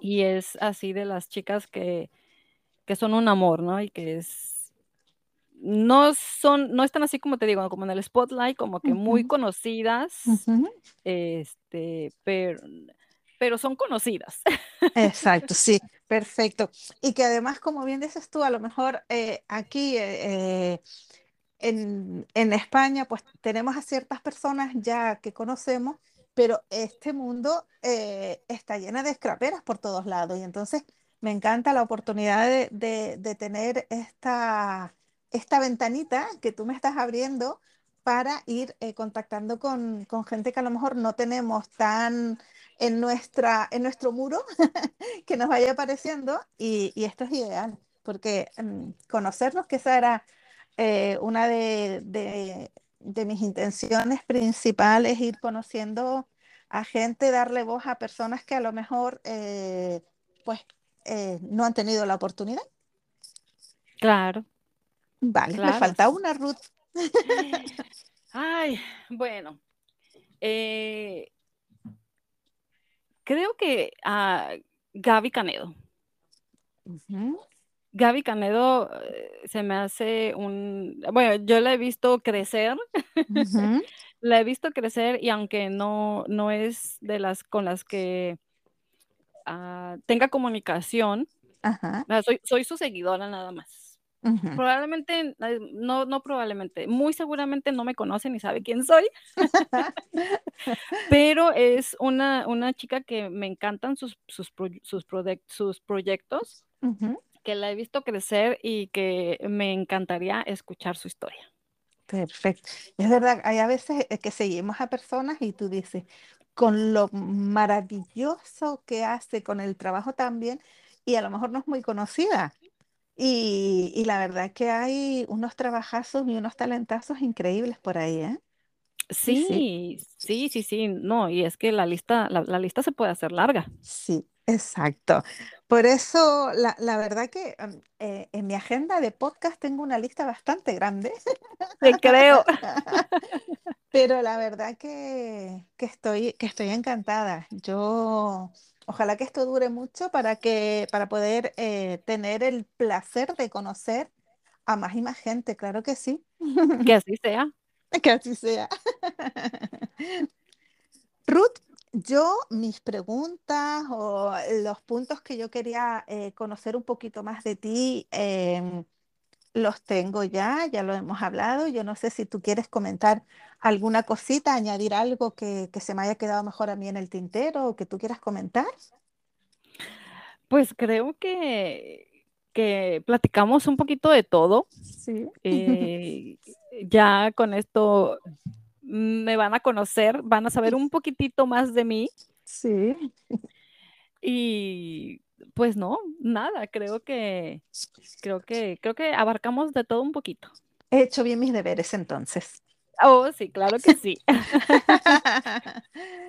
y es así de las chicas que, que son un amor, ¿no? Y que es, no son, no están así como te digo, como en el spotlight, como que muy conocidas, este, pero, pero son conocidas. Exacto, sí, perfecto. Y que además, como bien dices tú, a lo mejor eh, aquí eh, en, en España, pues tenemos a ciertas personas ya que conocemos, pero este mundo eh, está llena de scraperas por todos lados. Y entonces me encanta la oportunidad de, de- de tener esta, esta ventanita que tú me estás abriendo para ir eh, contactando con, con gente que a lo mejor no tenemos tan en nuestra, en nuestro muro que nos vaya apareciendo y, y esto es ideal, porque mm, conocernos, que esa era eh, una de, de- mis intenciones principales, ir conociendo a gente, darle voz a personas que a lo mejor eh, pues no han tenido la oportunidad. Claro, Vale, me claro. falta una, Ruth. Ay, bueno, eh, creo que a Gaby Canedo. Ujú, Gaby Canedo eh, se me hace un, bueno, yo la he visto crecer, la he visto crecer y aunque no, no es de las con las que ah, tenga comunicación, soy, soy su seguidora nada más. Probablemente, no, no probablemente, muy seguramente no me conoce ni sabe quién soy, pero es una, una chica que me encantan sus, sus, sus, prode- sus proyectos, que la he visto crecer y que me encantaría escuchar su historia. Perfecto. Es verdad, hay a veces eh, que seguimos a personas y tú dices, con lo maravilloso que hace, con el trabajo también, y a lo mejor no es muy conocida. Y, y la verdad que hay unos trabajazos y unos talentazos increíbles por ahí, ¿eh? Sí, sí, Sí, sí, sí, no, y es que la lista, la, la lista se puede hacer larga. sí, exacto. Por eso, la, la verdad que eh, en mi agenda de podcast tengo una lista bastante grande. Te creo. Pero la verdad que, que estoy, que estoy encantada. Yo, ojalá que esto dure mucho para que, para poder eh, tener el placer de conocer a más y más gente, claro que sí, Que así sea. que así sea. Ruth, yo mis preguntas o los puntos que yo quería eh, conocer un poquito más de ti, em, Los tengo ya, ya lo hemos hablado. Yo no sé si tú quieres comentar alguna cosita, añadir algo que, que se me haya quedado mejor a mí en el tintero o que tú quieras comentar. Pues creo que, que platicamos un poquito de todo. Sí. Eh, ya con esto me van a conocer, van a saber un poquitito más de mí Sí. y pues no, nada, creo que creo que creo que abarcamos de todo un poquito. He hecho bien mis deberes entonces. Oh, sí, claro que sí.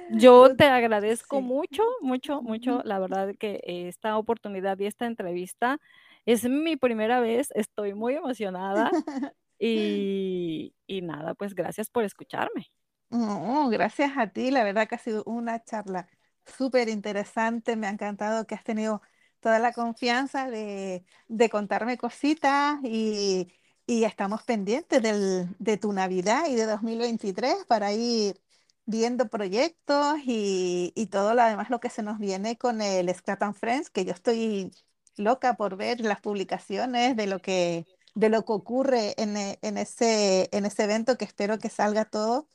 Yo te agradezco sí. mucho, mucho, mucho, la verdad que esta oportunidad y esta entrevista es mi primera vez, estoy muy emocionada y, y nada, pues gracias por escucharme. No, gracias a ti, la verdad que ha sido una charla súper interesante, me ha encantado que has tenido toda la confianza de, de contarme cositas y, y estamos pendientes del- de tu Navidad y de 2023 para ir viendo proyectos y, y todo lo demás lo que se nos viene con el Scrap and Friends, que yo estoy loca por ver las publicaciones de lo que, de lo que ocurre en, e- en ese, en ese evento que espero que salga todo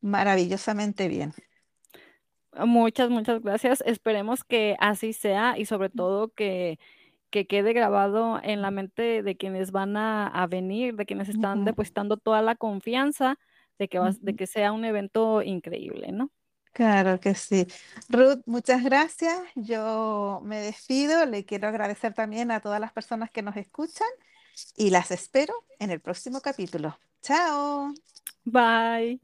Maravillosamente bien. Muchas, muchas gracias. Esperemos que así sea y sobre todo que, que quede grabado en la mente de quienes van a, a venir, de quienes están depositando toda la confianza de que, de que sea un evento increíble, ¿no? Claro que sí. Ruth, muchas gracias. Yo me despido. Le quiero agradecer también a todas las personas que nos escuchan y las espero en el próximo capítulo. Chao. Bye.